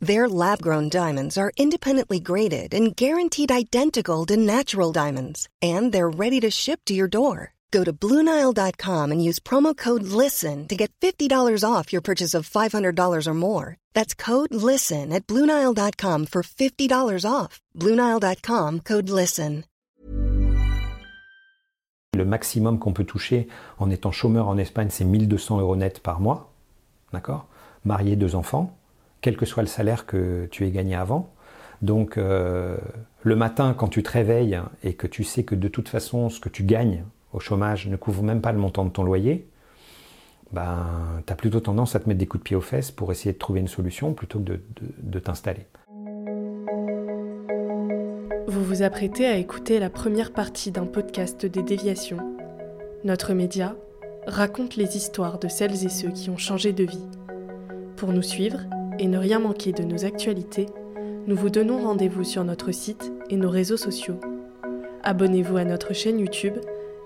Their lab grown diamonds are independently graded and guaranteed identical to natural diamonds, and they're ready to ship to your door. Go to Bluenile.com and use promo code LISTEN to get $50 off your purchase of $500 or more. That's code LISTEN at Bluenile.com for $50 off. Bluenile.com code LISTEN. Le maximum qu'on peut toucher en étant chômeur en Espagne, c'est 1200 euros net par mois. D'accord Marié, deux enfants. Quel que soit le salaire que tu aies gagné avant. Donc euh, le matin, quand tu te réveilles et que tu sais que de toute façon, ce que tu gagnes au chômage ne couvre même pas le montant de ton loyer, ben, tu as plutôt tendance à te mettre des coups de pied aux fesses pour essayer de trouver une solution plutôt que de, de t'installer. Vous vous apprêtez à écouter la première partie d'un podcast des déviations. Notre média raconte les histoires de celles et ceux qui ont changé de vie. Pour nous suivre, et ne rien manquer de nos actualités, nous vous donnons rendez-vous sur notre site et nos réseaux sociaux. Abonnez-vous à notre chaîne YouTube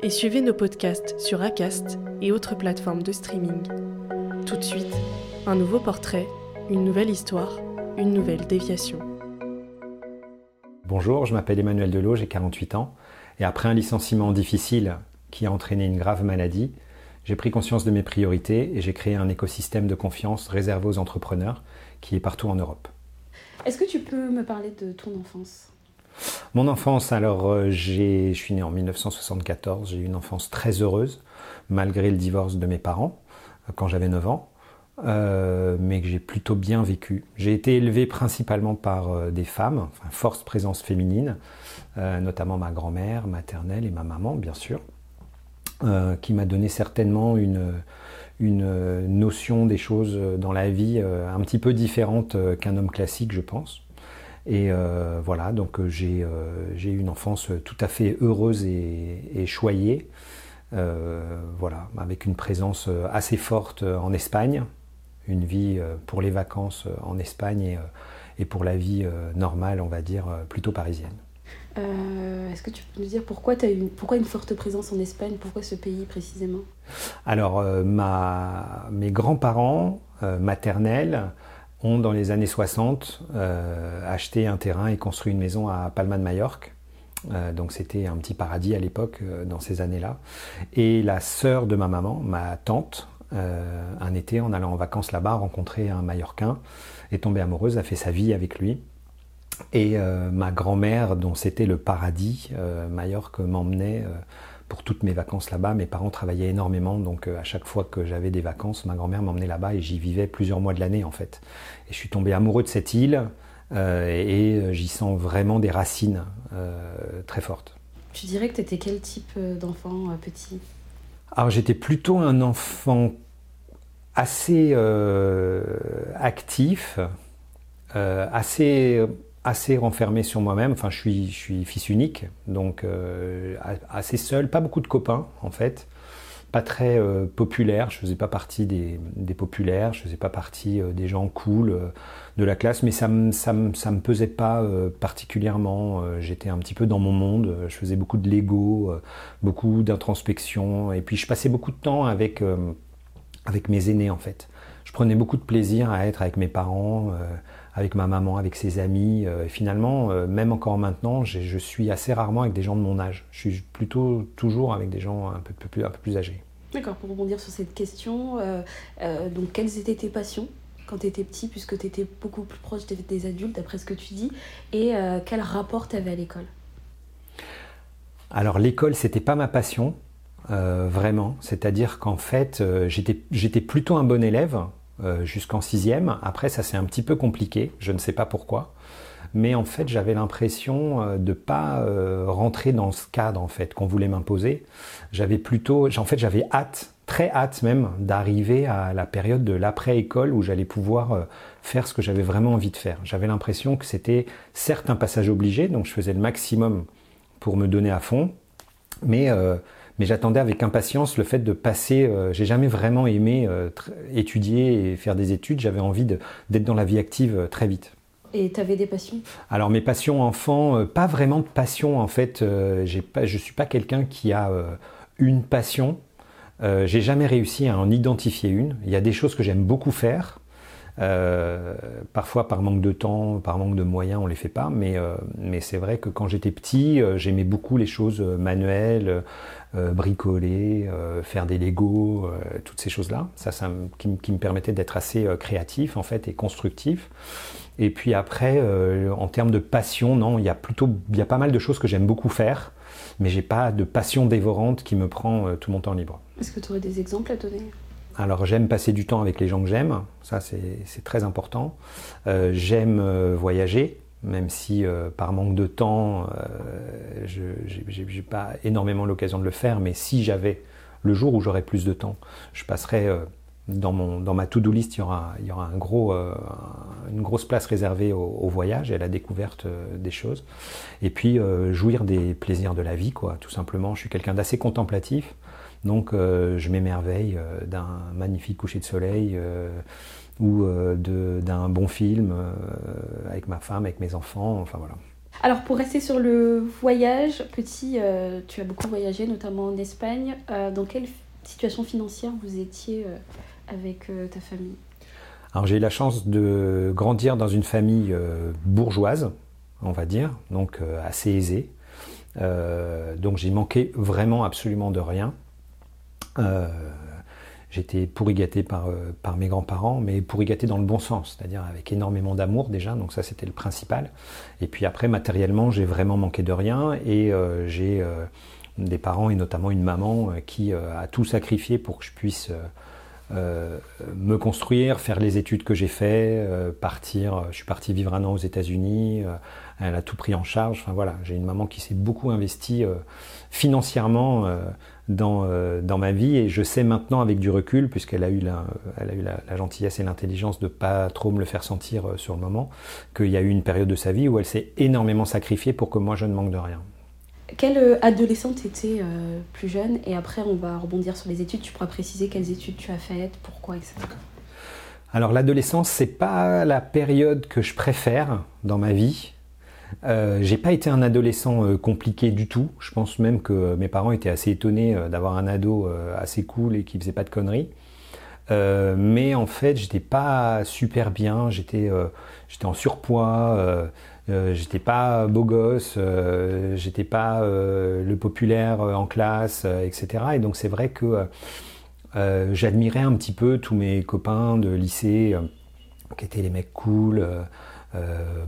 et suivez nos podcasts sur Acast et autres plateformes de streaming. Tout de suite, un nouveau portrait, une nouvelle histoire, une nouvelle déviation. Bonjour, je m'appelle Emmanuel Delot, j'ai 48 ans, et après un licenciement difficile qui a entraîné une grave maladie, j'ai pris conscience de mes priorités et j'ai créé un écosystème de confiance réservé aux entrepreneurs qui est partout en Europe. Est-ce que tu peux me parler de ton enfance? Mon enfance, alors euh, je suis né en 1974, j'ai eu une enfance très heureuse, malgré le divorce de mes parents euh, quand j'avais 9 ans. Euh, mais que j'ai plutôt bien vécu. J'ai été élevé principalement par des femmes, enfin, force présence féminine, notamment ma grand-mère maternelle et ma maman, bien sûr. Qui m'a donné certainement une, une notion des choses dans la vie euh, un petit peu différente euh, qu'un homme classique, je pense. Et voilà, donc j'ai eu une enfance tout à fait heureuse et, et choyée. voilà, avec une présence assez forte en Espagne, une vie pour les vacances en Espagne et, et pour la vie normale, on va dire, plutôt parisienne. Euh, est-ce que tu peux nous dire pourquoi, as une, pourquoi une forte présence en Espagne? Pourquoi ce pays précisément? Alors, euh, mes grands-parents euh, maternels ont, dans les années 60, acheté un terrain et construit une maison à Palma de Majorque. donc c'était un petit paradis à l'époque, dans ces années-là. Et la sœur de ma maman, ma tante, un été, en allant en vacances là-bas, rencontrer un Mallorquin, est tombée amoureuse, a fait sa vie avec lui. Et euh, ma grand-mère, dont c'était le paradis, euh, Majorque, m'emmenait euh, pour toutes mes vacances là-bas. Mes parents travaillaient énormément, donc à chaque fois que j'avais des vacances, ma grand-mère m'emmenait là-bas et j'y vivais plusieurs mois de l'année en fait. Et je suis tombé amoureux de cette île et j'y sens vraiment des racines très fortes. Tu dirais que tu étais quel type d'enfant petit? Alors j'étais plutôt un enfant assez actif, assez assez renfermé sur moi-même. Enfin, je suis, je suis fils unique, donc euh, assez seul, pas beaucoup de copains en fait, pas très euh, populaire. Je faisais pas partie des, des, populaires, je faisais pas partie euh, des gens cool de la classe, mais ça me ça me, ça me pesait pas particulièrement. J'étais un petit peu dans mon monde. Je faisais beaucoup de Lego, beaucoup d'introspection, et puis je passais beaucoup de temps avec avec mes aînés en fait. Je prenais beaucoup de plaisir à être avec mes parents avec ma maman, avec ses amis. Euh, finalement, euh, même encore maintenant, je suis assez rarement avec des gens de mon âge. Je suis plutôt toujours avec des gens un peu, plus, un peu plus âgés. D'accord, pour rebondir sur cette question, euh, donc quelles étaient tes passions quand tu étais petit, puisque tu étais beaucoup plus proche des adultes, d'après ce que tu dis, et quel rapport tu avais à l'école? Alors l'école, c'était pas ma passion, vraiment. C'est-à-dire qu'en fait, j'étais plutôt un bon élève, jusqu'en sixième. Après, ça c'est un petit peu compliqué, je ne sais pas pourquoi. Mais en fait, j'avais l'impression euh, de pas euh, rentrer dans ce cadre en fait qu'on voulait m'imposer. J'avais plutôt, en fait, j'avais hâte, très hâte même, d'arriver à la période de l'après-école où j'allais pouvoir faire ce que j'avais vraiment envie de faire. J'avais l'impression que c'était certes un passage obligé, donc je faisais le maximum pour me donner à fond. Mais, mais j'attendais avec impatience le fait de passer. J'ai jamais vraiment aimé étudier et faire des études. J'avais envie d'être dans la vie active très vite. Et tu avais des passions? Alors mes passions enfants, pas vraiment de passion en fait. je pas, je suis pas quelqu'un qui a une passion. Euh, j'ai jamais réussi à en identifier une. Il y a des choses que j'aime beaucoup faire. Euh, parfois par manque de temps, par manque de moyens, on les fait pas. Mais, euh, mais c'est vrai que quand j'étais petit, j'aimais beaucoup les choses manuelles, bricoler, faire des Legos, toutes ces choses-là. Ça, ça qui, me permettait d'être assez créatif en fait et constructif. Et puis après, en termes de passion, non, il y a plutôt, il y a pas mal de choses que j'aime beaucoup faire mais j'ai pas de passion dévorante qui me prend euh, tout mon temps libre. Est-ce que tu aurais des exemples à donner? Alors j'aime passer du temps avec les gens que j'aime, ça c'est très important. Euh, j'aime euh, voyager, même si par manque de temps, je n'ai pas énormément l'occasion de le faire, mais si j'avais le jour où j'aurais plus de temps, je passerais dans, mon, dans ma to-do list, il y aura, il y aura un gros, euh, une grosse place réservée au, voyage et à la découverte euh, des choses. Et puis euh, jouir des plaisirs de la vie, quoi, tout simplement. Je suis quelqu'un d'assez contemplatif, donc je m'émerveille d'un magnifique coucher de soleil ou d'un bon film avec ma femme, avec mes enfants, enfin voilà. Alors pour rester sur le voyage, petit, tu as beaucoup voyagé, notamment en Espagne. dans quelle situation financière vous étiez avec euh, ta famille? Alors j'ai eu la chance de grandir dans une famille euh, bourgeoise, on va dire, donc euh, assez aisée. donc j'ai manqué vraiment absolument de rien. J'étais pourri gâté par, par mes grands-parents, mais pourri gâté dans le bon sens, c'est-à-dire avec énormément d'amour déjà, donc ça c'était le principal. Et puis après, matériellement, j'ai vraiment manqué de rien et j'ai des parents et notamment une maman qui a tout sacrifié pour que je puisse euh, me construire, faire les études que j'ai fait, euh, partir. Je suis parti vivre un an aux États-Unis. Euh, elle a tout pris en charge. Enfin voilà, j'ai une maman qui s'est beaucoup investie financièrement dans, dans ma vie et je sais maintenant avec du recul, puisqu'elle a eu la, elle a eu la, gentillesse et l'intelligence de pas trop me le faire sentir sur le moment, qu'il y a eu une période de sa vie où elle s'est énormément sacrifiée pour que moi je ne manque de rien. Quelle euh, adolescente étais euh, plus jeune? Et après, on va rebondir sur les études. Tu pourras préciser quelles études tu as faites, pourquoi, etc. Alors, l'adolescence, c'est pas la période que je préfère dans ma vie. Euh, j'ai pas été un adolescent euh, compliqué du tout. Je pense même que mes parents étaient assez étonnés d'avoir un ado assez cool et qui faisait pas de conneries. mais en fait, j'étais pas super bien. J'étais, j'étais en surpoids. Euh, j'étais pas beau gosse, euh, j'étais pas euh, le populaire en classe, etc. Et donc c'est vrai que j'admirais un petit peu tous mes copains de lycée qui étaient les mecs cool,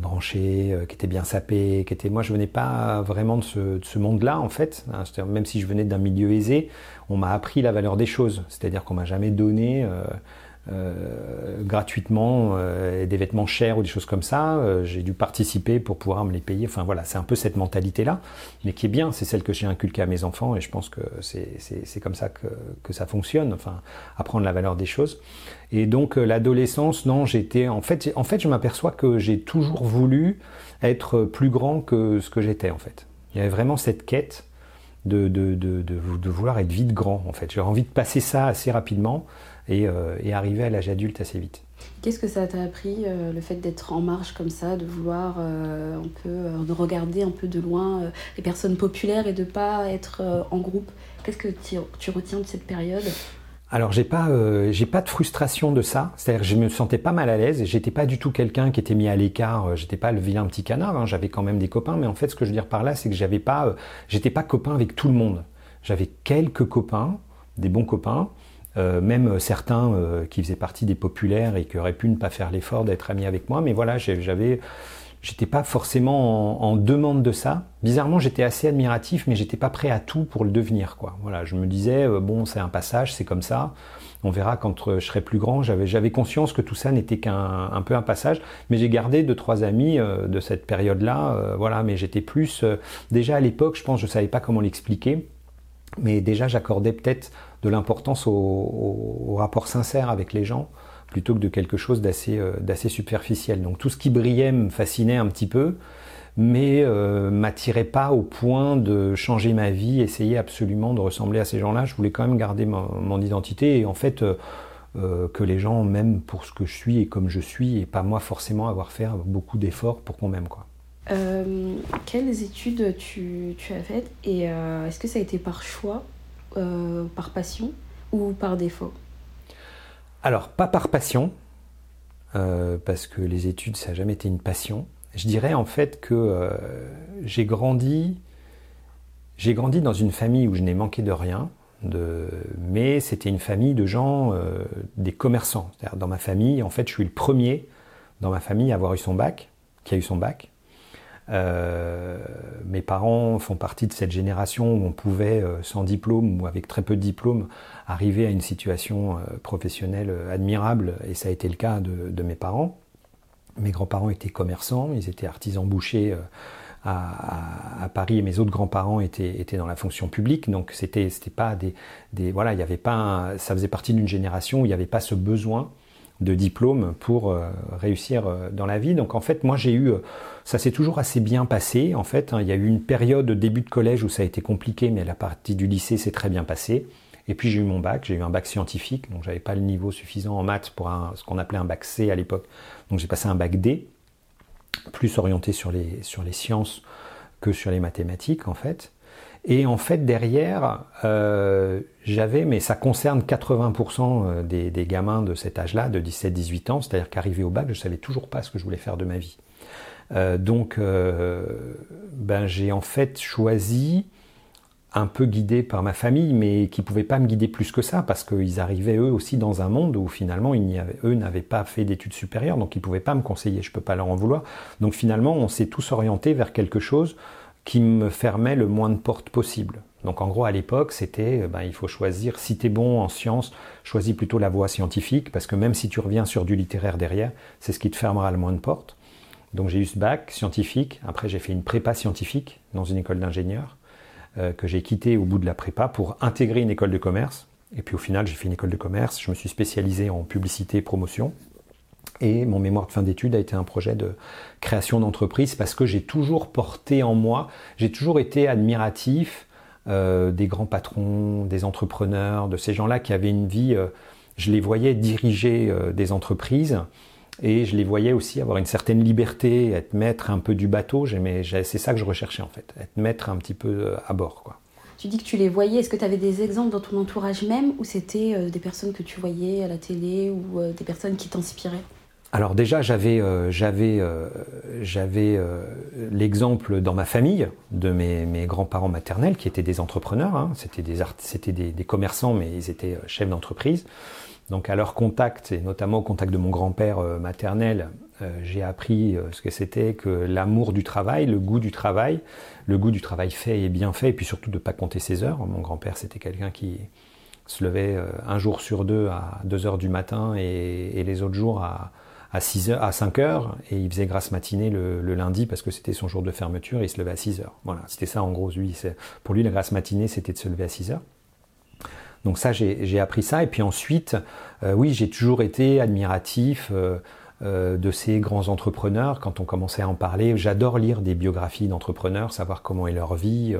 branchés, qui étaient bien sapés, qui étaient. Moi, je venais pas vraiment de ce, monde-là en fait. Hein. même si je venais d'un milieu aisé, on m'a appris la valeur des choses. C'est-à-dire qu'on m'a jamais donné euh, gratuitement euh, des vêtements chers ou des choses comme ça. Euh, j'ai dû participer pour pouvoir me les payer. Enfin voilà, c'est un peu cette mentalité-là, mais qui est bien, c'est celle que j'ai inculquée à mes enfants et je pense que c'est comme ça que, que, ça fonctionne, enfin apprendre la valeur des choses. Et donc l'adolescence, non, j'étais en fait, en fait, je m'aperçois que j'ai toujours voulu être plus grand que ce que j'étais en fait. Il y avait vraiment cette quête de, de, de, de, vouloir être vite grand en fait. J'avais envie de passer ça assez rapidement euh, et, arriver à l'âge adulte assez vite. Qu'est-ce que ça t'a appris, euh, le fait d'être en marche comme ça, de vouloir euh, un peu, de regarder un peu de loin les personnes populaires et de pas être en groupe? Qu'est-ce que tu, retiens de cette période? Alors j'ai pas j'ai pas de frustration de ça, c'est-à-dire que je me sentais pas mal à l'aise j'étais pas du tout quelqu'un qui était mis à l'écart, j'étais pas le vilain petit canard, hein. j'avais quand même des copains, mais en fait ce que je veux dire par là c'est que j'avais pas j'étais pas copain avec tout le monde. J'avais quelques copains, des bons copains, euh, même certains euh, qui faisaient partie des populaires et qui auraient pu ne pas faire l'effort d'être amis avec moi. Mais voilà, j'avais, j'étais pas forcément en, demande de ça. Bizarrement, j'étais assez admiratif, mais j'étais pas prêt à tout pour le devenir. Quoi. Voilà, je me disais euh, bon, c'est un passage, c'est comme ça. On verra quand je serai plus grand. J'avais, j'avais conscience que tout ça n'était qu'un un peu un passage, mais j'ai gardé deux trois amis de cette période-là. voilà, mais j'étais plus déjà à l'époque, je pense, je savais pas comment l'expliquer, mais déjà j'accordais peut-être de l'importance au, rapport sincère avec les gens plutôt que de quelque chose d'assez euh, superficiel. Donc tout ce qui brillait me fascinait un petit peu, mais euh, m'attirait pas au point de changer ma vie, essayer absolument de ressembler à ces gens-là. Je voulais quand même garder mon, identité et en fait euh, que les gens m'aiment pour ce que je suis et comme je suis et pas moi forcément avoir fait beaucoup d'efforts pour qu'on m'aime quelles études tu, tu as faites et est-ce que ça a été par choix, par passion ou par défaut Alors pas par passion, parce que les études ça n'a jamais été une passion. Je dirais en fait que euh, j'ai grandi, j'ai grandi dans une famille où je n'ai manqué de rien, mais c'était une famille de gens, euh, des commerçants. Dans ma famille, en fait, je suis le premier dans ma famille à avoir eu son bac, qui a eu son bac. Euh, mes parents font partie de cette génération où on pouvait, sans diplôme ou avec très peu de diplôme, arriver à une situation professionnelle admirable, et ça a été le cas de mes parents. Mes grands-parents étaient commerçants, ils étaient artisans bouchers euh, à, Paris et mes autres grands-parents étaient, étaient dans la fonction publique. Donc c'était c'était pas des, des voilà, il y avait pas ça faisait partie d'une génération où il n'y avait pas ce besoin de diplôme pour euh, réussir euh, dans la vie. Donc en fait, moi j'ai eu, ça s'est toujours assez bien passé. En fait, hein. il y a eu une période de début de collège où ça a été compliqué, mais la partie du lycée s'est très bien passée. Et puis j'ai eu mon bac, j'ai eu un bac scientifique, donc j'avais pas le niveau suffisant en maths pour un, ce qu'on appelait un bac C à l'époque. Donc j'ai passé un bac D, plus orienté sur les, sur les sciences que sur les mathématiques en fait. Et en fait derrière, euh, j'avais, mais ça concerne 80% euh, des, des, gamins de cet âge-là, de 17-18 ans, c'est-à-dire qu'arrivé au bac, je savais toujours pas ce que je voulais faire de ma vie. Euh, donc, euh, ben, j'ai en fait choisi un peu guidé par ma famille, mais qui pouvaient pas me guider plus que ça, parce qu'ils arrivaient eux aussi dans un monde où finalement ils avait, eux n'avaient pas fait d'études supérieures, donc ils pouvaient pas me conseiller, je peux pas leur en vouloir. Donc finalement, on s'est tous orientés vers quelque chose qui me fermait le moins de portes possible. Donc en gros, à l'époque, c'était, euh, ben, il faut choisir, si tu es bon en sciences, choisis plutôt la voie scientifique, parce que même si tu reviens sur du littéraire derrière, c'est ce qui te fermera le moins de portes. Donc j'ai eu ce bac scientifique, après j'ai fait une prépa scientifique dans une école d'ingénieur. Euh, que j'ai quitté au bout de la prépa pour intégrer une école de commerce. Et puis au final, j'ai fait une école de commerce, je me suis spécialisé en publicité et promotion. Et mon mémoire de fin d'études a été un projet de création d'entreprise parce que j'ai toujours porté en moi, j'ai toujours été admiratif euh, des grands patrons, des entrepreneurs, de ces gens-là qui avaient une vie, euh, je les voyais diriger des entreprises et je les voyais aussi avoir une certaine liberté, être maître un peu du bateau. C'est ça que je recherchais en fait, être maître un petit peu euh, à bord. Tu dis que tu les voyais. Est-ce que tu avais des exemples dans ton entourage même ou c'était euh, des personnes que tu voyais à la télé ou euh, des personnes qui t'inspiraient? Alors déjà, j'avais j'avais j'avais l'exemple dans ma famille de mes, mes grands-parents maternels qui étaient des entrepreneurs. Hein. C'était des c'était des, commerçants, mais ils étaient chefs d'entreprise. Donc à leur contact, et notamment au contact de mon grand-père euh, maternel, euh, j'ai appris euh, ce que c'était que l'amour du travail, le goût du travail, le goût du travail fait et bien fait, et puis surtout de ne pas compter ses heures. Mon grand-père, c'était quelqu'un qui se levait un jour sur deux à 2 heures du matin et, les autres jours à, à, 6 heures, à 5 heures, et il faisait grasse matinée le, lundi parce que c'était son jour de fermeture et il se levait à 6 heures. Voilà, c'était ça en gros. Lui, pour lui, la grasse matinée, c'était de se lever à 6 heures. Donc ça, j'ai appris ça. Et puis ensuite, euh, oui, j'ai toujours été admiratif euh, euh, de ces grands entrepreneurs. Quand on commençait à en parler, j'adore lire des biographies d'entrepreneurs, savoir comment est leur vie,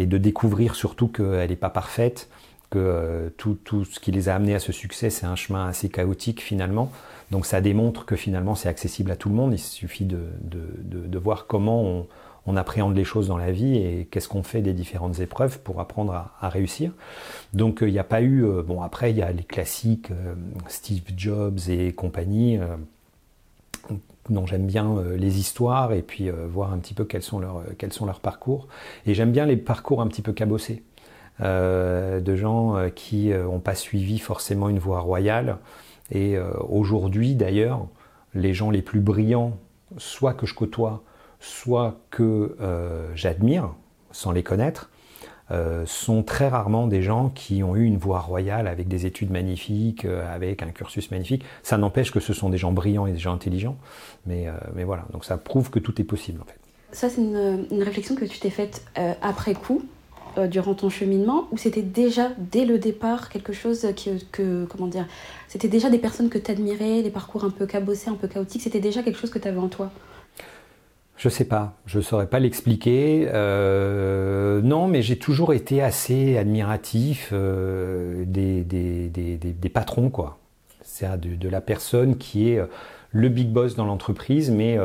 et de découvrir surtout qu'elle n'est pas parfaite, que tout, tout, ce qui les a amenés à ce succès, c'est un chemin assez chaotique finalement. Donc ça démontre que finalement c'est accessible à tout le monde. Il suffit de, de, de, de voir comment on, on appréhende les choses dans la vie et qu'est-ce qu'on fait des différentes épreuves pour apprendre à, réussir. Donc il n'y a pas eu, euh, bon après il y a les classiques, euh, Steve Jobs et compagnie, euh, dont j'aime bien les histoires et puis voir un petit peu quels sont leurs, quels sont leurs parcours. Et j'aime bien les parcours un petit peu cabossés. De gens qui n'ont pas suivi forcément une voie royale. Et aujourd'hui d'ailleurs, les gens les plus brillants, soit que je côtoie, soit que euh, j'admire, sans les connaître, euh, sont très rarement des gens qui ont eu une voie royale avec des études magnifiques, euh, avec un cursus magnifique. Ça n'empêche que ce sont des gens brillants et des gens intelligents, mais voilà, donc ça prouve que tout est possible en fait. Ça, c'est une, réflexion que tu t'es faite après coup, durant ton cheminement, ou c'était déjà dès le départ quelque chose que, que comment dire, c'était déjà des personnes que tu admirais, des parcours un peu cabossés, un peu chaotiques, c'était déjà quelque chose que tu avais en toi? Je sais pas, je saurais pas l'expliquer. Euh, non, mais j'ai toujours été assez admiratif euh, des, des, des, des, patrons, quoi. C'est de, de, la personne qui est le big boss dans l'entreprise, mais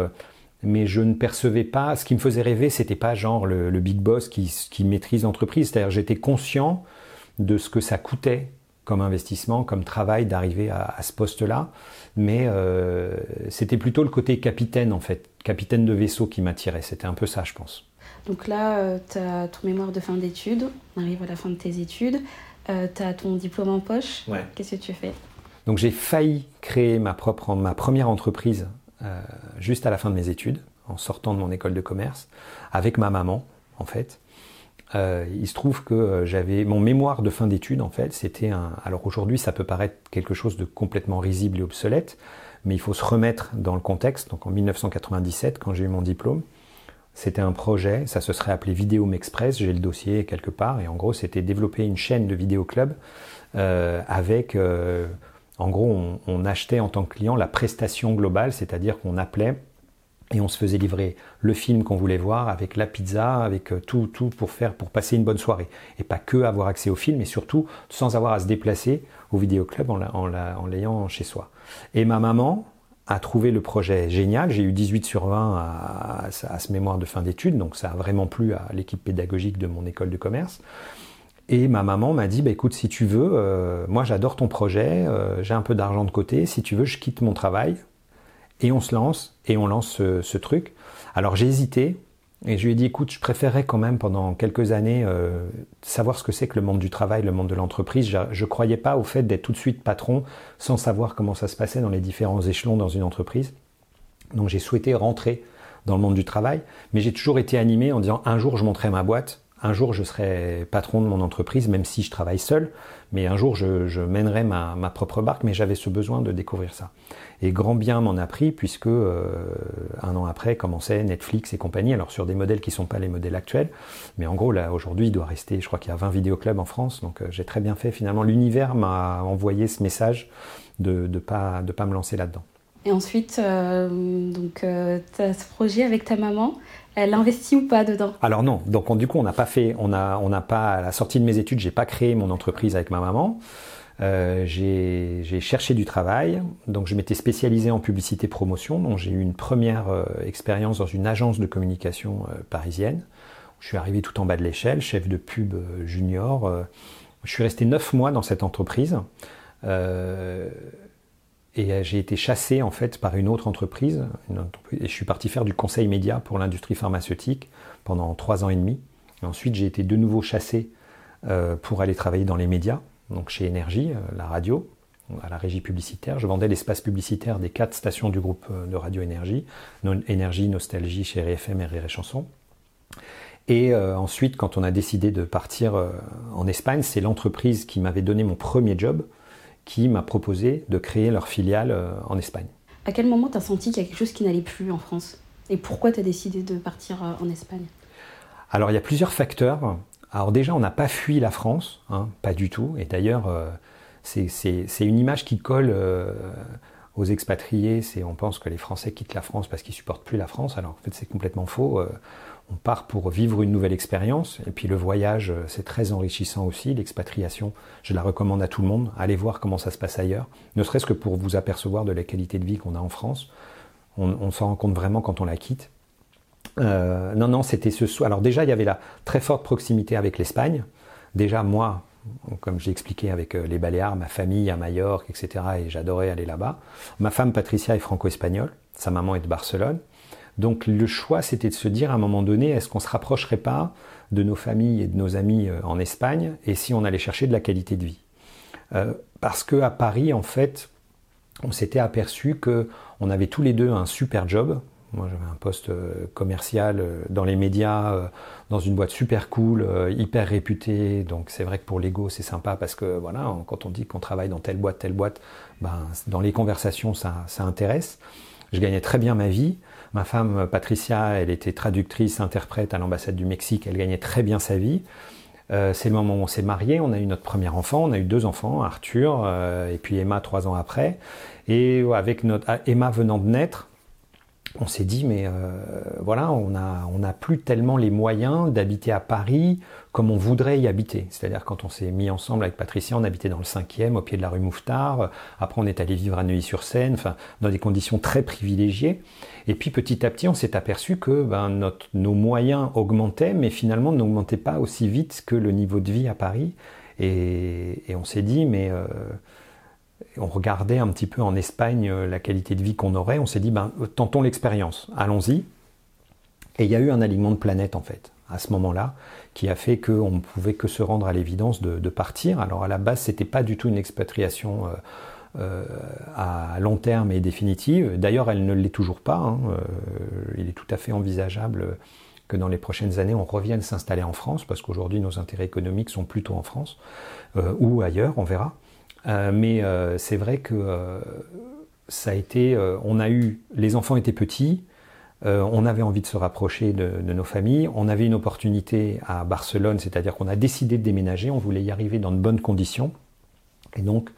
mais je ne percevais pas. Ce qui me faisait rêver, c'était pas genre le, le, big boss qui, qui maîtrise l'entreprise. C'est-à-dire, j'étais conscient de ce que ça coûtait comme investissement, comme travail d'arriver à, à, ce poste-là. Mais euh, c'était plutôt le côté capitaine, en fait, capitaine de vaisseau qui m'attirait. C'était un peu ça, je pense. Donc là, euh, tu as ton mémoire de fin d'études, on arrive à la fin de tes études, euh, tu as ton diplôme en poche. Ouais. Qu'est-ce que tu fais? Donc j'ai failli créer ma, propre, ma première entreprise euh, juste à la fin de mes études, en sortant de mon école de commerce, avec ma maman, en fait. Euh, il se trouve que euh, j'avais mon mémoire de fin d'études en fait, c'était un. Alors aujourd'hui, ça peut paraître quelque chose de complètement risible et obsolète, mais il faut se remettre dans le contexte. Donc en 1997, quand j'ai eu mon diplôme, c'était un projet, ça se serait appelé Vidéo Express, j'ai le dossier quelque part, et en gros, c'était développer une chaîne de vidéo club euh, avec. Euh, en gros, on, on achetait en tant que client la prestation globale, c'est-à-dire qu'on appelait et on se faisait livrer le film qu'on voulait voir avec la pizza, avec euh, tout, tout pour faire, pour passer une bonne soirée. Et pas que avoir accès au film, mais surtout sans avoir à se déplacer au vidéoclub en, en l'ayant chez soi. Et ma maman a trouvé le projet génial. J'ai eu 18 sur 20 à, à, ce mémoire de fin d'études, donc ça a vraiment plu à l'équipe pédagogique de mon école de commerce. Et ma maman m'a dit, bah, écoute, si tu veux, euh, moi j'adore ton projet, euh, j'ai un peu d'argent de côté, si tu veux, je quitte mon travail, et on se lance, et on lance ce, truc. Alors j'ai hésité, et je lui ai dit, écoute, je préférerais quand même pendant quelques années euh, savoir ce que c'est que le monde du travail, le monde de l'entreprise. Je ne croyais pas au fait d'être tout de suite patron sans savoir comment ça se passait dans les différents échelons dans une entreprise. Donc j'ai souhaité rentrer dans le monde du travail, mais j'ai toujours été animé en disant, un jour je monterai ma boîte, un jour je serai patron de mon entreprise, même si je travaille seul, mais un jour je, mènerai ma, propre barque, mais j'avais ce besoin de découvrir ça. Et grand bien m'en a pris, puisque euh, un an après commençait Netflix et compagnie, alors sur des modèles qui ne sont pas les modèles actuels, mais en gros là aujourd'hui il doit rester, je crois qu'il y a 20 vidéoclubs en France, donc euh, j'ai très bien fait finalement, l'univers m'a envoyé ce message de ne pas, me lancer là-dedans. Et ensuite, euh, donc, tu as ce projet avec ta maman. Elle investit ou pas dedans? Alors non. Donc on, du coup, on n'a pas fait, on a, on n'a pas à la sortie de mes études, j'ai pas créé mon entreprise avec ma maman. Euh, j'ai cherché du travail, donc je m'étais spécialisé en publicité promotion. Donc j'ai eu une première euh, expérience dans une agence de communication euh, parisienne. Je suis arrivé tout en bas de l'échelle, chef de pub junior. je suis resté neuf mois dans cette entreprise. Et euh, j'ai été chassé en fait par une autre entreprise, et je suis parti faire du conseil média pour l'industrie pharmaceutique pendant trois ans et demi. Ensuite, j'ai été de nouveau chassé euh, pour aller travailler dans les médias, donc chez Énergie, euh, la radio, à la régie publicitaire. Je vendais l'espace publicitaire des quatre stations du groupe euh, de Radio Énergie, Énergie, Nostalgie, chez FM et Rire et Chanson. Et euh, ensuite, quand on a décidé de partir en Espagne, c'est l'entreprise qui m'avait donné mon premier job, qui m'a proposé de créer leur filiale euh, en Espagne. À quel moment tu as senti qu'il y a quelque chose qui n'allait plus en France? Et pourquoi tu as décidé de partir euh, en Espagne? Alors il y a plusieurs facteurs. Alors déjà, on n'a pas fui la France, hein, pas du tout. Et d'ailleurs, euh, c'est une image qui colle euh, aux expatriés. C'est on pense que les Français quittent la France parce qu'ils supportent plus la France. Alors en fait, c'est complètement faux. Euh, on part pour vivre une nouvelle expérience. Et puis le voyage, c'est très enrichissant aussi. L'expatriation, je la recommande à tout le monde. Allez voir comment ça se passe ailleurs. Ne serait-ce que pour vous apercevoir de la qualité de vie qu'on a en France. On, s'en rend compte vraiment quand on la quitte. Euh, non, non, c'était ce soir. Alors déjà, il y avait la très forte proximité avec l'Espagne. Déjà, moi, comme j'ai expliqué avec les Baléares, ma famille à Majorque, etc., et j'adorais aller là-bas. Ma femme Patricia est franco-espagnole. Sa maman est de Barcelone. Donc le choix, c'était de se dire à un moment donné, est-ce qu'on se rapprocherait pas de nos familles et de nos amis en Espagne, et si on allait chercher de la qualité de vie? Euh, Parce que à Paris, en fait, on s'était aperçu que on avait tous les deux un super job. Moi, j'avais un poste commercial dans les médias, dans une boîte super cool, hyper réputée. Donc, c'est vrai que pour l'ego, c'est sympa parce que voilà, quand on dit qu'on travaille dans telle boîte, telle boîte, ben, dans les conversations, ça, ça intéresse. Je gagnais très bien ma vie. Ma femme Patricia, elle était traductrice, interprète à l'ambassade du Mexique. Elle gagnait très bien sa vie. Euh, c'est le moment où on s'est marié, on a eu notre premier enfant, on a eu deux enfants, Arthur euh, et puis Emma trois ans après. Et avec notre Emma venant de naître, on s'est dit, mais euh, voilà, on n'a on a plus tellement les moyens d'habiter à Paris comme on voudrait y habiter. C'est-à-dire quand on s'est mis ensemble avec Patricia, on habitait dans le 5e, au pied de la rue Mouffetard. Après, on est allé vivre à Neuilly-sur-Seine, enfin, dans des conditions très privilégiées. Et puis petit à petit, on s'est aperçu que ben, notre, nos moyens augmentaient, mais finalement n'augmentaient pas aussi vite que le niveau de vie à Paris. Et, on s'est dit, mais... Euh, on regardait un petit peu en Espagne euh, la qualité de vie qu'on aurait, on s'est dit, ben, tentons l'expérience, allons-y. Et il y a eu un alignement de planète en fait, à ce moment-là, qui a fait qu'on ne pouvait que se rendre à l'évidence de, partir. Alors à la base, c'était pas du tout une expatriation euh, euh, à long terme et définitive. D'ailleurs, elle ne l'est toujours pas. Hein. il est tout à fait envisageable que dans les prochaines années, on revienne s'installer en France, parce qu'aujourd'hui, nos intérêts économiques sont plutôt en France, ou ailleurs, on verra. Euh, mais euh, c'est vrai que euh, ça a été, on a eu, les enfants étaient petits, on avait envie de se rapprocher de, nos familles, on avait une opportunité à Barcelone, c'est-à-dire qu'on a décidé de déménager, on voulait y arriver dans de bonnes conditions, et donc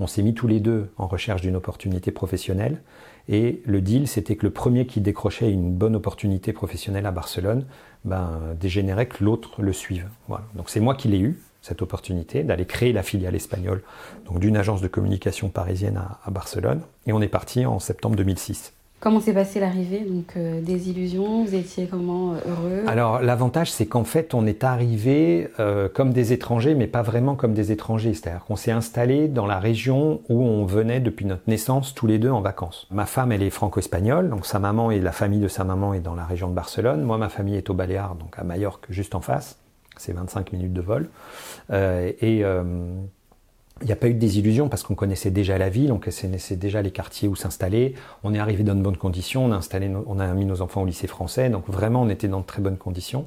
on s'est mis tous les deux en recherche d'une opportunité professionnelle, et le deal c'était que le premier qui décrochait une bonne opportunité professionnelle à Barcelone, ben, dégénérait que l'autre le suive. Voilà. Donc c'est moi qui l'ai eu, cette opportunité d'aller créer la filiale espagnole donc d'une agence de communication parisienne à, Barcelone. Et on est parti en septembre 2006. Comment s'est passée l'arrivée Donc euh, des illusions, vous étiez comment euh, heureux? Alors l'avantage c'est qu'en fait on est arrivé euh, comme des étrangers mais pas vraiment comme des étrangers, c'est-à-dire qu'on s'est installé dans la région où on venait depuis notre naissance tous les deux en vacances. Ma femme elle est franco-espagnole, donc sa maman et la famille de sa maman est dans la région de Barcelone. Moi ma famille est au Baléares, donc à Majorque juste en face c'est 25 minutes de vol. Euh, et euh, il n'y a pas eu de désillusion parce qu'on connaissait déjà la ville, on connaissait déjà les quartiers où s'installer. On est arrivé dans de bonnes conditions, on a, installé, on a mis nos enfants au lycée français, donc vraiment on était dans de très bonnes conditions.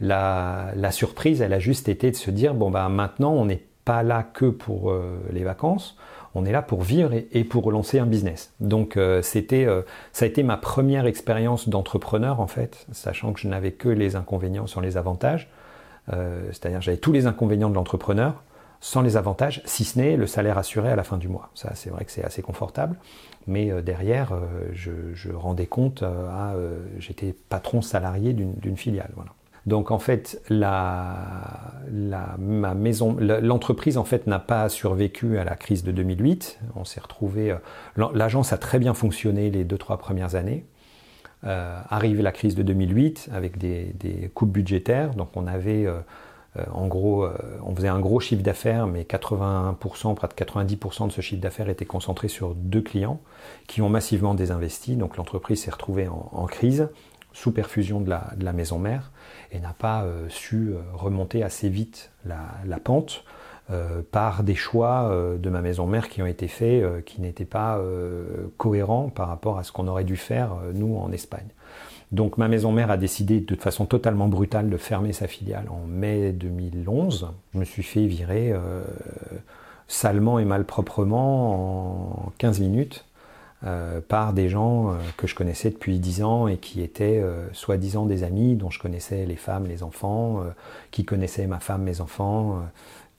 La, surprise, elle a juste été de se dire bon bah maintenant on n'est pas là que pour euh, les vacances, on est là pour vivre et, pour relancer un business. Donc c'était, ça a été ma première expérience d'entrepreneur en fait, sachant que je n'avais que les inconvénients sur les avantages. Euh, c'est-à-dire j'avais tous les inconvénients de l'entrepreneur sans les avantages, si ce n'est le salaire assuré à la fin du mois. Ça, c'est vrai que c'est assez confortable, mais euh, derrière, euh, je, rendais compte à, j'étais patron salarié d'une filiale. Voilà. Donc en fait, la, ma maison, l'entreprise en fait n'a pas survécu à la crise de 2008. On s'est retrouvé, l'agence a très bien fonctionné les deux trois premières années. Euh, arrive la crise de 2008 avec des, coupes budgétaires. Donc on avait euh, euh, en gros, on faisait un gros chiffre d'affaires, mais 80%, près de 90% de ce chiffre d'affaires était concentré sur deux clients qui ont massivement désinvesti. Donc l'entreprise s'est retrouvée en, crise sous perfusion de la, maison mère et n'a pas su remonter assez vite la pente euh, par des choix euh, de ma maison mère qui ont été faits euh, qui n'étaient pas cohérents par rapport à ce qu'on aurait dû faire nous en Espagne. Donc ma maison mère a décidé de façon totalement brutale de fermer sa filiale en mai 2011. Je me suis fait virer salement et malproprement en 15 minutes par des gens que je connaissais depuis 10 ans et qui étaient soi-disant des amis dont je connaissais les femmes, les enfants, qui connaissaient ma femme, mes enfants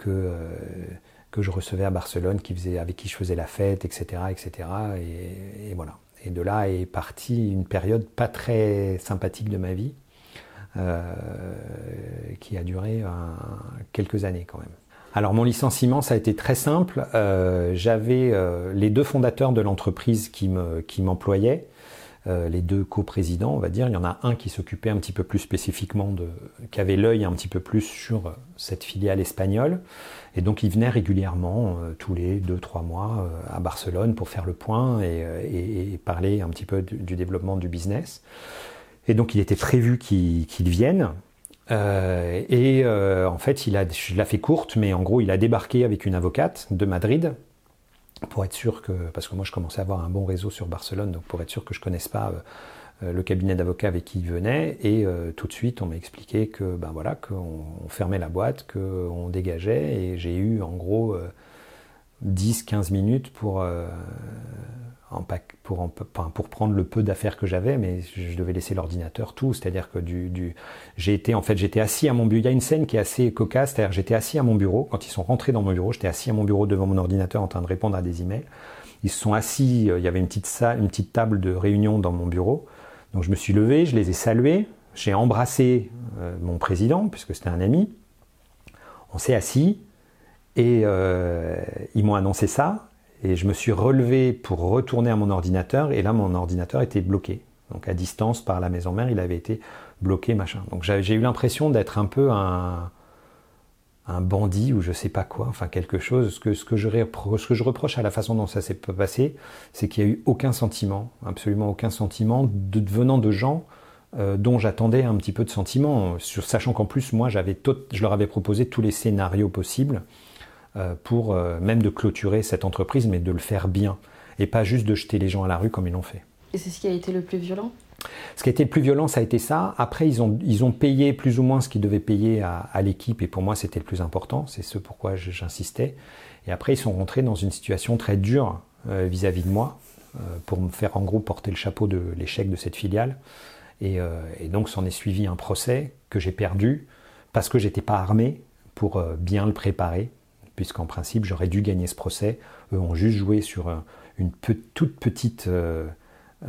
que, euh, que je recevais à Barcelone, avec qui je faisais la fête, etc. etc. Et, voilà. Et de là est partie une période pas très sympathique de ma vie, euh, qui a duré quelques années quand même. Alors mon licenciement, ça a été très simple. Euh, j'avais les deux fondateurs de l'entreprise qui m'employaient. Qui euh, les deux coprésidents, on va dire. Il y en a un qui s'occupait un petit peu plus spécifiquement de, qui avait l'œil un petit peu plus sur euh, cette filiale espagnole. Et donc il venait régulièrement, euh, tous les deux, trois mois, à Barcelone pour faire le point et, parler un petit peu du, développement du business. Et donc il était prévu qu'il vienne. et en fait, il a, je l'ai fait courte, mais en gros, il a débarqué avec une avocate de Madrid pour être sûr que, parce que moi je commençais à avoir un bon réseau sur Barcelone, donc pour être sûr que je ne connaisse pas euh, euh, le cabinet d'avocats avec qui il venait, et euh, tout de suite on m'a expliqué que ben voilà qu'on fermait la boîte, qu'on dégageait, et j'ai eu en gros 10-15 minutes pour pour, prendre le peu d'affaires que j'avais, mais je devais laisser l'ordinateur, tout. C'est-à-dire que j'ai été, en fait, j'étais assis à mon bureau. Il y a une scène qui est assez cocasse, c'est-à-dire j'étais assis à mon bureau. Quand ils sont rentrés dans mon bureau, j'étais assis à mon bureau devant mon ordinateur en train de répondre à des emails. Ils se sont assis, euh, il y avait une petite salle, une petite table de réunion dans mon bureau. Donc je me suis levé, je les ai salués, j'ai embrassé euh, mon président, puisque c'était un ami. On s'est assis et euh, ils m'ont annoncé ça. Et je me suis relevé pour retourner à mon ordinateur. Et là, mon ordinateur était bloqué. Donc à distance par la maison mère, il avait été bloqué, machin. Donc j'ai eu l'impression d'être un peu un, bandit ou je sais pas quoi, enfin quelque chose. Ce que, je, reproche à la façon dont ça s'est passé, c'est qu'il n'y a eu aucun sentiment, absolument aucun sentiment venant de gens euh, dont j'attendais un petit peu de sentiment, sachant qu'en plus moi je leur avais proposé tous les scénarios possibles pour euh, même de clôturer cette entreprise, mais de le faire bien et pas juste de jeter les gens à la rue comme ils l'ont fait. Et c'est ce qui a été le plus violent? Ce qui a été le plus violent, ça a été ça. Après, ils ont, ils ont payé plus ou moins ce qu'ils devaient payer à, l'équipe, et pour moi, c'était le plus important. C'est ce pourquoi j'insistais. Et après, ils sont rentrés dans une situation très dure euh, vis-à-vis de moi, euh, pour me faire en gros porter le chapeau de l'échec de cette filiale. Et, euh, et donc, s'en est suivi un procès que j'ai perdu parce que j'étais pas armé pour bien le préparer, puisqu'en principe, j'aurais dû gagner ce procès. Eux ont juste joué sur une toute petite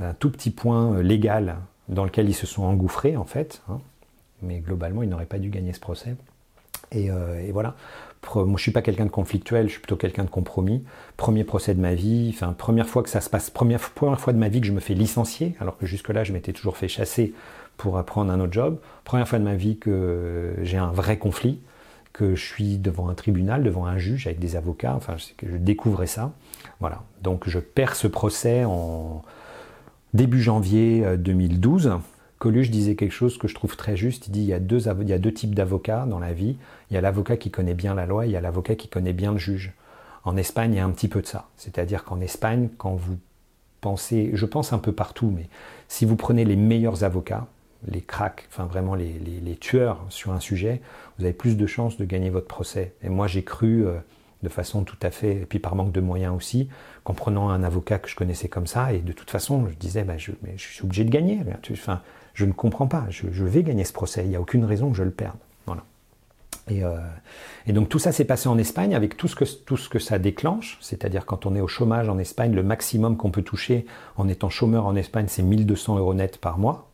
un tout petit point euh, légal dans lequel ils se sont engouffrés en fait, hein. mais globalement ils n'auraient pas dû gagner ce procès. Et, euh, voilà. Moi, je suis pas quelqu'un de conflictuel, je suis plutôt quelqu'un de compromis. Premier procès de ma vie, enfin première fois que ça se passe, première, première fois de ma vie que je me fais licencier, alors que jusque-là je m'étais toujours fait chasser pour apprendre un autre job. Première fois de ma vie que j'ai un vrai conflit, que je suis devant un tribunal, devant un juge avec des avocats. Enfin, je découvrais ça. Voilà. Donc je perds ce procès en début janvier 2012, euh, Coluche disait quelque chose que je trouve très juste. Il dit il y a deux, il y a deux types d'avocats dans la vie. Il y a l'avocat qui connaît bien la loi, il y a l'avocat qui connaît bien le juge. En Espagne, il y a un petit peu de ça. C'est-à-dire qu'en Espagne, quand vous pensez, je pense un peu partout, mais si vous prenez les meilleurs avocats, les cracks, enfin vraiment les, tueurs sur un sujet, vous avez plus de chances de gagner votre procès. Et moi, j'ai cru euh, de façon tout à fait, et puis par manque de moyens aussi, qu'en prenant un avocat que je connaissais comme ça, et de toute façon, je disais, bah, je, mais je suis obligé de gagner. Enfin, je ne comprends pas, je, vais gagner ce procès, il n'y a aucune raison que je le perde. Voilà. Et, euh, et donc tout ça s'est passé en Espagne avec tout ce que, tout ce que ça déclenche, c'est-à-dire quand on est au chômage en Espagne, le maximum qu'on peut toucher en étant chômeur en Espagne, c'est 1200 euros net par mois,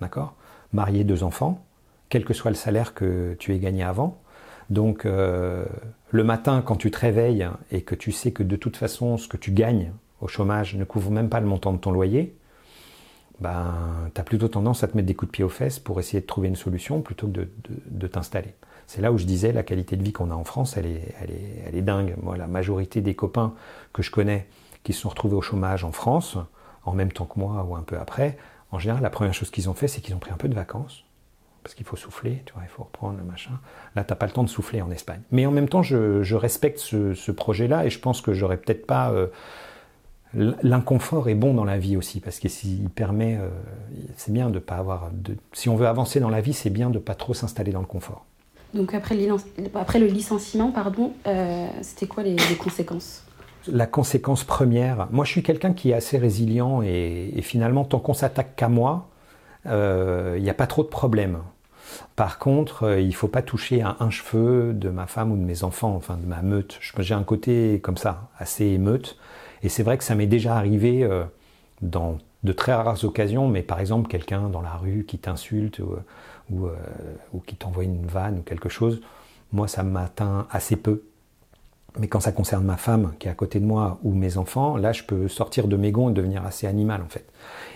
d'accord? Marié, deux enfants, quel que soit le salaire que tu aies gagné avant, donc euh, le matin, quand tu te réveilles et que tu sais que de toute façon, ce que tu gagnes au chômage ne couvre même pas le montant de ton loyer, ben, tu as plutôt tendance à te mettre des coups de pied aux fesses pour essayer de trouver une solution plutôt que de, t'installer. C'est là où je disais la qualité de vie qu'on a en France, elle est, elle est, elle est dingue. Moi, la majorité des copains que je connais qui se sont retrouvés au chômage en France, en même temps que moi ou un peu après, en général, la première chose qu'ils ont fait, c'est qu'ils ont pris un peu de vacances parce qu'il faut souffler, tu vois, il faut reprendre le machin. Là, t'as pas le temps de souffler en Espagne. Mais en même temps, je, respecte ce, projet-là et je pense que j'aurais peut-être pas. Euh, l'inconfort est bon dans la vie aussi parce qu'il permet. Euh, c'est bien de pas avoir. Si on veut avancer dans la vie, c'est bien de pas trop s'installer dans le confort. Donc après, après le licenciement, pardon, euh, c'était quoi les, conséquences? La conséquence première, moi je suis quelqu'un qui est assez résilient et, et finalement tant qu'on s'attaque qu'à moi, il n'y a pas trop de problèmes. Par contre, euh, il ne faut pas toucher à un cheveu de ma femme ou de mes enfants, enfin de ma meute. J'ai un côté comme ça, assez émeute. Et c'est vrai que ça m'est déjà arrivé euh, dans de très rares occasions, mais par exemple quelqu'un dans la rue qui t'insulte ou, euh, qui t'envoie une vanne ou quelque chose, moi ça m'atteint assez peu. Mais quand ça concerne ma femme qui est à côté de moi ou mes enfants, là je peux sortir de mes gonds et devenir assez animal en fait.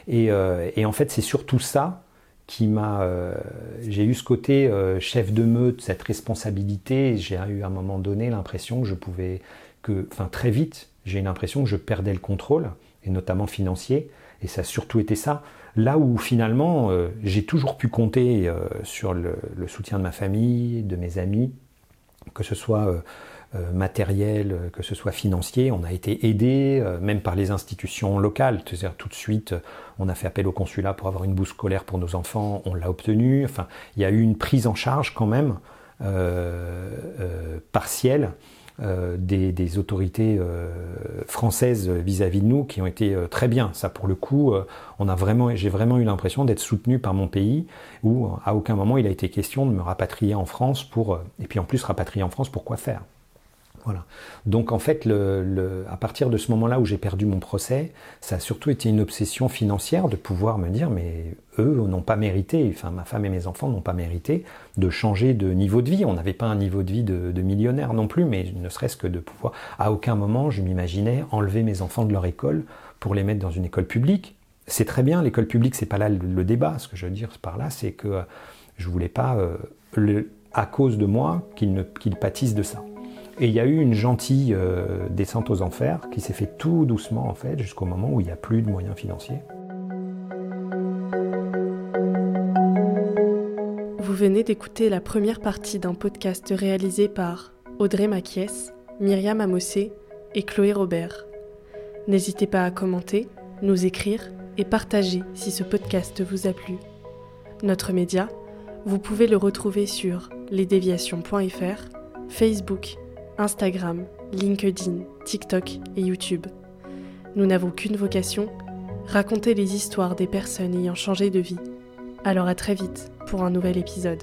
et en fait c'est surtout ça qui m'a. Euh, j'ai eu ce côté euh, chef de meute, cette responsabilité. J'ai eu à un moment donné l'impression que je pouvais. Que, enfin, très vite, j'ai eu l'impression que je perdais le contrôle, et notamment financier. Et ça a surtout été ça. Là où finalement, euh, j'ai toujours pu compter sur le, soutien de ma famille, de mes amis, que ce soit euh, matériel, euh, que ce soit financier. On a été aidé, euh, même par les institutions locales. C'est-à-dire tout de suite, on a fait appel au consulat pour avoir une bourse scolaire pour nos enfants, on l'a obtenu. Enfin, il y a eu une prise en charge quand même partielle. des, autorités françaises vis-à-vis de nous qui ont été très bien. Ça, pour le coup, on a vraiment, j'ai vraiment eu l'impression d'être soutenu par mon pays, où à aucun moment il a été question de me rapatrier en France pour, et puis en plus rapatrier en France pour quoi faire Donc en fait, à partir de ce moment-là où j'ai perdu mon procès, ça a surtout été une obsession financière de pouvoir me dire, mais eux n'ont pas mérité, enfin ma femme et mes enfants n'ont pas mérité de changer de niveau de vie. On n'avait pas un niveau de vie de, millionnaire non plus, mais ne serait-ce que de pouvoir. À aucun moment je m'imaginais enlever mes enfants de leur école pour les mettre dans une école publique. C'est très bien, l'école publique, c'est pas là le, débat. Ce que je veux dire par là, c'est que je voulais pas, euh, à cause de moi, qu'ils pâtissent de ça. Et il y a eu une gentille euh, descente aux enfers qui s'est fait tout doucement en fait jusqu'au moment où il n'y a plus de moyens financiers. Vous venez d'écouter la première partie d'un podcast réalisé par Audrey Maquies, Myriam Amossé et Chloé Robert. N'hésitez pas à commenter, nous écrire et partager si ce podcast vous a plu. Notre média, vous pouvez le retrouver sur lesdéviations.fr, Facebook Instagram, LinkedIn, TikTok et YouTube. Nous n'avons qu'une vocation, raconter les histoires des personnes ayant changé de vie. Alors à très vite pour un nouvel épisode.